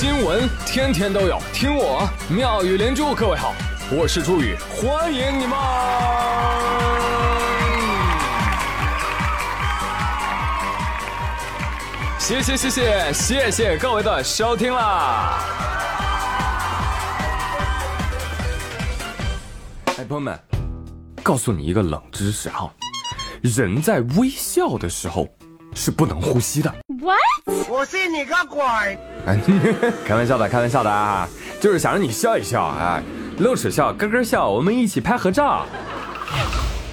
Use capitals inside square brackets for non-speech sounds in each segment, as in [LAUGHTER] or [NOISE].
新闻天天都有，听我妙语连珠。各位好，我是朱宇，欢迎你们！谢谢谢谢谢谢各位的收听啦！哎，朋友们，告诉你一个冷知识哈，人在微笑的时候是不能呼吸的。What？我信你个鬼！[LAUGHS] 哎，开玩笑的，开玩笑的啊，就是想让你笑一笑啊，露齿笑，咯咯笑，我们一起拍合照。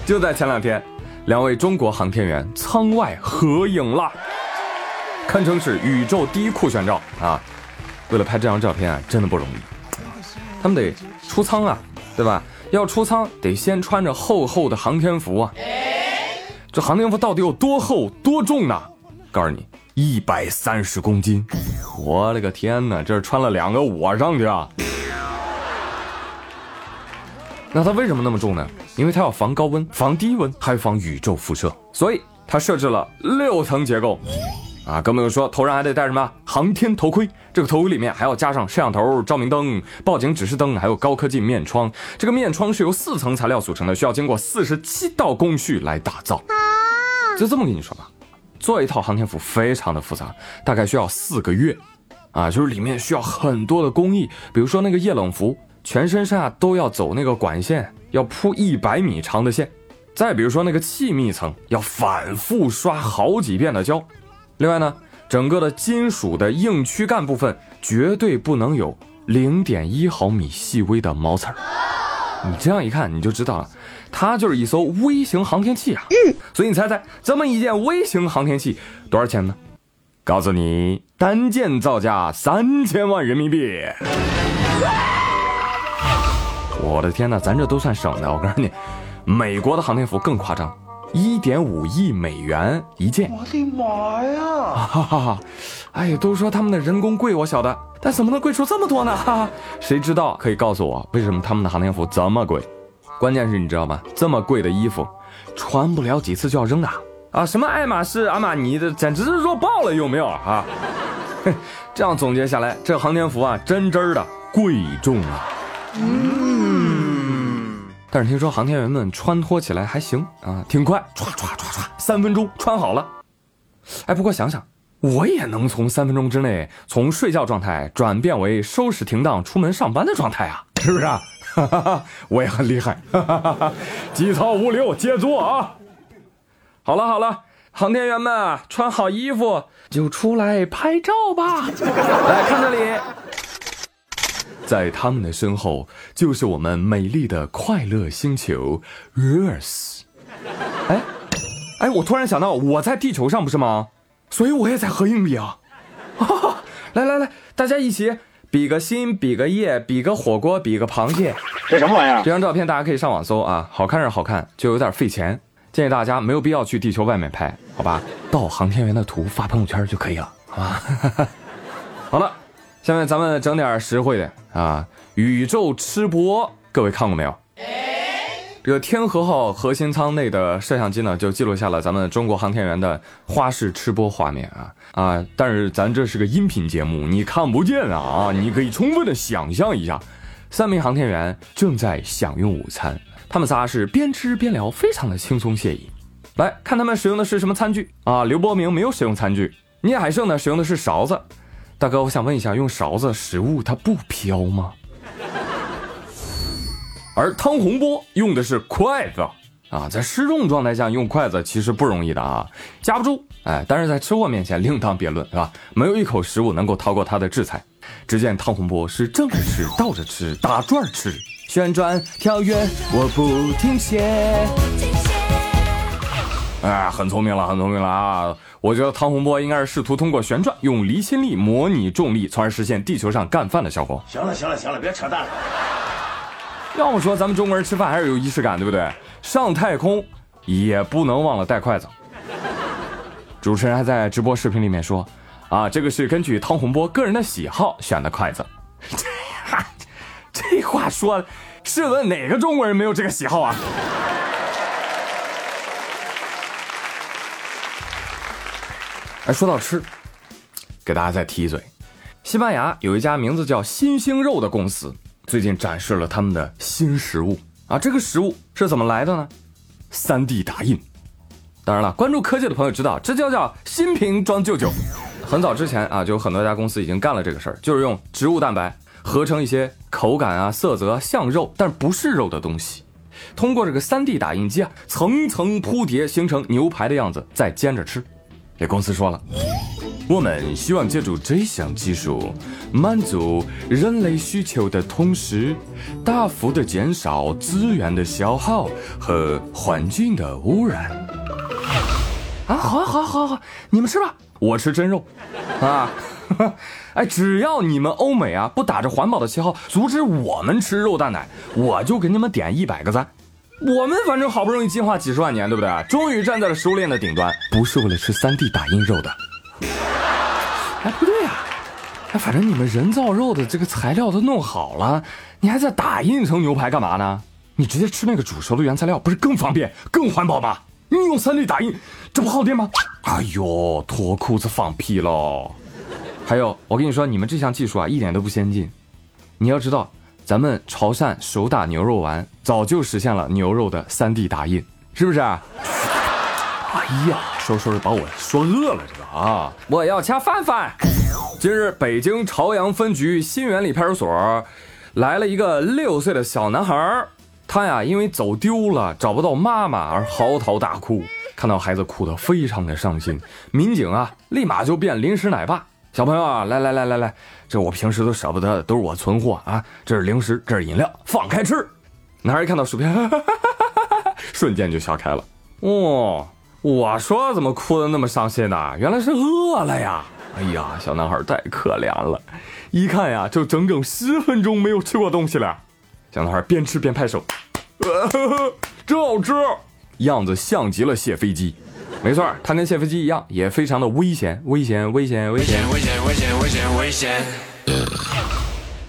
就在前两天，两位中国航天员舱外合影了，堪称是宇宙第一酷炫照啊！为了拍这张照片啊，真的不容易，他们得出舱啊，对吧？要出舱得先穿着厚厚的航天服啊。这航天服到底有多厚多重呢？告诉你，一百三十公斤！我勒个天哪，这是穿了两个我上去啊！那它为什么那么重呢？因为它要防高温、防低温，还防宇宙辐射，所以它设置了六层结构。啊，哥们又说头上还得戴什么航天头盔，这个头盔里面还要加上摄像头、照明灯、报警指示灯，还有高科技面窗。这个面窗是由四层材料组成的，需要经过四十七道工序来打造。就这么跟你说吧，做一套航天服非常的复杂，大概需要四个月。啊，就是里面需要很多的工艺，比如说那个液冷服，全身上下都要走那个管线，要铺一百米长的线。再比如说那个气密层，要反复刷好几遍的胶。另外呢，整个的金属的硬躯干部分绝对不能有零点一毫米细微的毛刺儿。你这样一看，你就知道了，它就是一艘微型航天器啊。嗯，所以你猜猜，这么一件微型航天器多少钱呢？告诉你，单件造价三千万人民币。我的天哪，咱这都算省的。我告诉你，美国的航天服更夸张，一点五亿美元一件。我的妈呀！哈哈哈！哎呀，都说他们的人工贵，我晓得，但怎么能贵出这么多呢？哈哈，谁知道？可以告诉我为什么他们的航天服这么贵？关键是你知道吗？这么贵的衣服，穿不了几次就要扔的啊！什么爱马仕、阿玛尼的，简直是弱爆了，有没有啊？嘿，这样总结下来，这航天服啊，真真的贵重啊。嗯。但是听说航天员们穿脱起来还行啊，挺快，唰唰唰唰，三分钟穿好了。哎，不过想想，我也能从三分钟之内从睡觉状态转变为收拾停当出门上班的状态啊，是不是啊？哈哈哈，我也很厉害，哈哈哈哈，机操五六，接住啊！好了好了，航天员们穿好衣服就出来拍照吧。[LAUGHS] 来看这里，在他们的身后就是我们美丽的快乐星球 Earth。哎哎，我突然想到，我在地球上不是吗？所以我也在合影里啊。哈 [LAUGHS] 哈来来来，大家一起比个心，比个耶，比个火锅，比个螃蟹。这什么玩意儿？这张照片大家可以上网搜啊，好看是好看，就有点费钱。建议大家没有必要去地球外面拍，好吧？盗航天员的图发朋友圈就可以了，好吧？[LAUGHS] 好了，下面咱们整点实惠的啊，宇宙吃播，各位看过没有？这个天河号核心舱内的摄像机呢，就记录下了咱们中国航天员的花式吃播画面啊啊！但是咱这是个音频节目，你看不见啊啊！你可以充分的想象一下，三名航天员正在享用午餐，他们仨是边吃边聊，非常的轻松惬意。来看他们使用的是什么餐具啊？刘伯明没有使用餐具，聂海胜呢使用的是勺子。大哥，我想问一下，用勺子食物它不飘吗？而汤洪波用的是筷子啊，在失重状态下用筷子其实不容易的啊，夹不住。哎，但是在吃货面前另当别论，是吧？没有一口食物能够逃过他的制裁。只见汤洪波是正着吃、倒着吃、打转吃、旋转、跳跃，我不停歇。哎，很聪明了，很聪明了啊！我觉得汤洪波应该是试图通过旋转，用离心力模拟重力，从而实现地球上干饭的效果。行了行了行了，别扯淡了。要么说咱们中国人吃饭还是有仪式感，对不对？上太空也不能忘了带筷子。主持人还在直播视频里面说：“啊，这个是根据汤洪波个人的喜好选的筷子。[LAUGHS] ”这话说，试问哪个中国人没有这个喜好啊？哎，说到吃，给大家再提一嘴，西班牙有一家名字叫新星肉的公司，最近展示了他们的新食物啊。这个食物是怎么来的呢？3D 打印。当然了，关注科技的朋友知道，这就叫新瓶装旧酒。很早之前啊，就有很多家公司已经干了这个事儿，就是用植物蛋白合成一些口感啊、色泽像肉但不是肉的东西，通过这个 3D 打印机啊，层层铺叠形成牛排的样子，再煎着吃。这公司说了。我们希望借助这项技术，满足人类需求的同时，大幅的减少资源的消耗和环境的污染。啊，好啊，好啊，好啊，好，你们吃吧，我吃真肉。啊，[LAUGHS] 哎，只要你们欧美啊不打着环保的旗号阻止我们吃肉蛋奶，我就给你们点一百个赞。我们反正好不容易进化几十万年，对不对？终于站在了食物链的顶端，不是为了吃 3D 打印肉的。哎，不对呀！哎，反正你们人造肉的这个材料都弄好了，你还在打印成牛排干嘛呢？你直接吃那个煮熟的原材料，不是更方便、更环保吗？你用 3D 打印，这不耗电吗？哎呦，脱裤子放屁喽！还有，我跟你说，你们这项技术啊，一点都不先进。你要知道，咱们潮汕手打牛肉丸早就实现了牛肉的 3D 打印，是不是？[LAUGHS] 哎呀！说说是把我说饿了，这个啊，我要吃饭饭。今日北京朝阳分局新源里派出所来了一个六岁的小男孩，他呀因为走丢了找不到妈妈而嚎啕大哭，看到孩子哭得非常的伤心，民警啊立马就变临时奶爸，小朋友啊来来来来来，这我平时都舍不得，都是我存货啊，这是零食，这是饮料，放开吃。男孩一看到薯片，[LAUGHS] 瞬间就笑开了，哦。我说怎么哭的那么伤心呢？原来是饿了呀！哎呀，小男孩太可怜了，一看呀，就整整十分钟没有吃过东西了。小男孩边吃边拍手，呃真好吃，样子像极了卸飞机。没错，他跟卸飞机一样，也非常的危险，危险，危险，危险，危险，危险，危险，危险。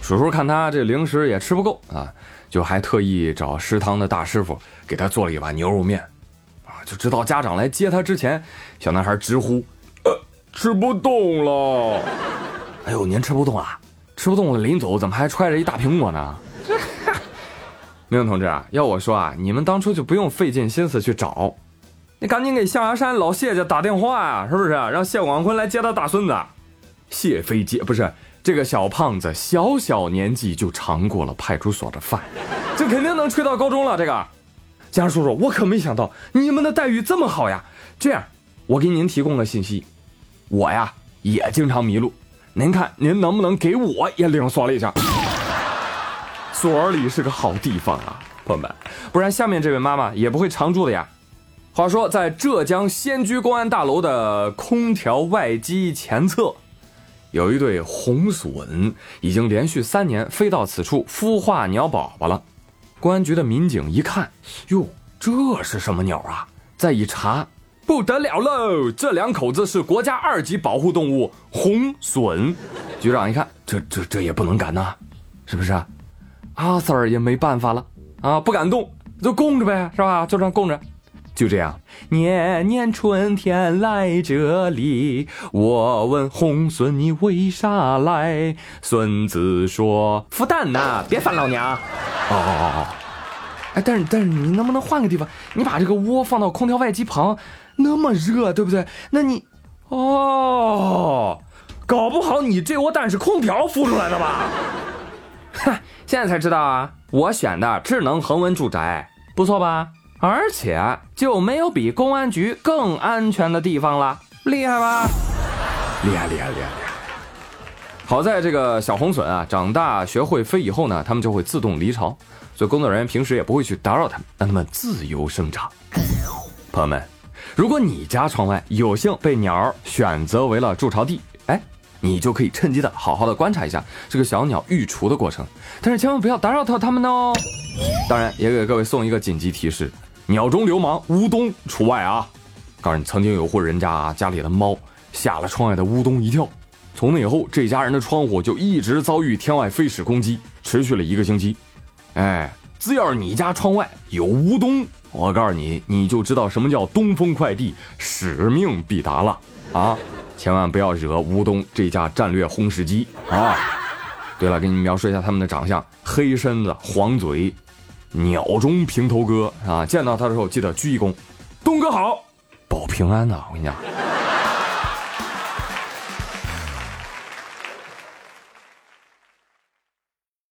叔叔看他这零食也吃不够啊，就还特意找食堂的大师傅给他做了一碗牛肉面。就知道家长来接他之前，小男孩直呼：“呃，吃不动了。”哎呦，您吃不动啊？吃不动了，临走怎么还揣着一大苹果呢？[LAUGHS] 明同志啊，要我说啊，你们当初就不用费尽心思去找，你赶紧给象牙山老谢家打电话呀，是不是？让谢广坤来接他大孙子。谢飞机不是这个小胖子，小小年纪就尝过了派出所的饭，这肯定能吹到高中了。这个。江叔叔，我可没想到你们的待遇这么好呀！这样，我给您提供个信息，我呀也经常迷路，您看您能不能给我也领所里去？[LAUGHS] 所里是个好地方啊，朋友们，不然下面这位妈妈也不会常住的呀。话说，在浙江仙居公安大楼的空调外机前侧，有一对红隼，已经连续三年飞到此处孵化鸟宝宝了。公安局的民警一看，哟，这是什么鸟啊？再一查，不得了喽！这两口子是国家二级保护动物红隼。局长一看，这这这也不能赶呐，是不是？阿 Sir 也没办法了啊，不敢动，就供着呗，是吧？就这样供着。就这样，年年春天来这里，我问红隼你为啥来？孙子说：孵蛋呢，别烦老娘。哦哦哦哦，哎，但是但是你能不能换个地方？你把这个窝放到空调外机旁，那么热，对不对？那你，哦，搞不好你这窝蛋是空调孵出来的吧？[LAUGHS] 哈，现在才知道啊！我选的智能恒温住宅，不错吧？而且就没有比公安局更安全的地方了，厉害吧？厉害厉害厉害！好在这个小红隼啊，长大学会飞以后呢，它们就会自动离巢，所以工作人员平时也不会去打扰它们，让它们自由生长。朋友们，如果你家窗外有幸被鸟选择为了筑巢地，哎，你就可以趁机的好好的观察一下这个小鸟育雏的过程，但是千万不要打扰到它们哦。当然，也给各位送一个紧急提示：鸟中流氓乌冬除外啊！告诉你，曾经有户人家家里的猫吓了窗外的乌冬一跳。从那以后，这家人的窗户就一直遭遇天外飞矢攻击，持续了一个星期。哎，只要你家窗外有乌冬，我告诉你，你就知道什么叫东风快递使命必达了啊，千万不要惹乌冬这架战略轰石机啊！对了，给你描述一下他们的长相：黑身子、黄嘴、鸟中平头哥啊！见到他的时候记得鞠一躬，东哥好，保平安呐！我跟你讲。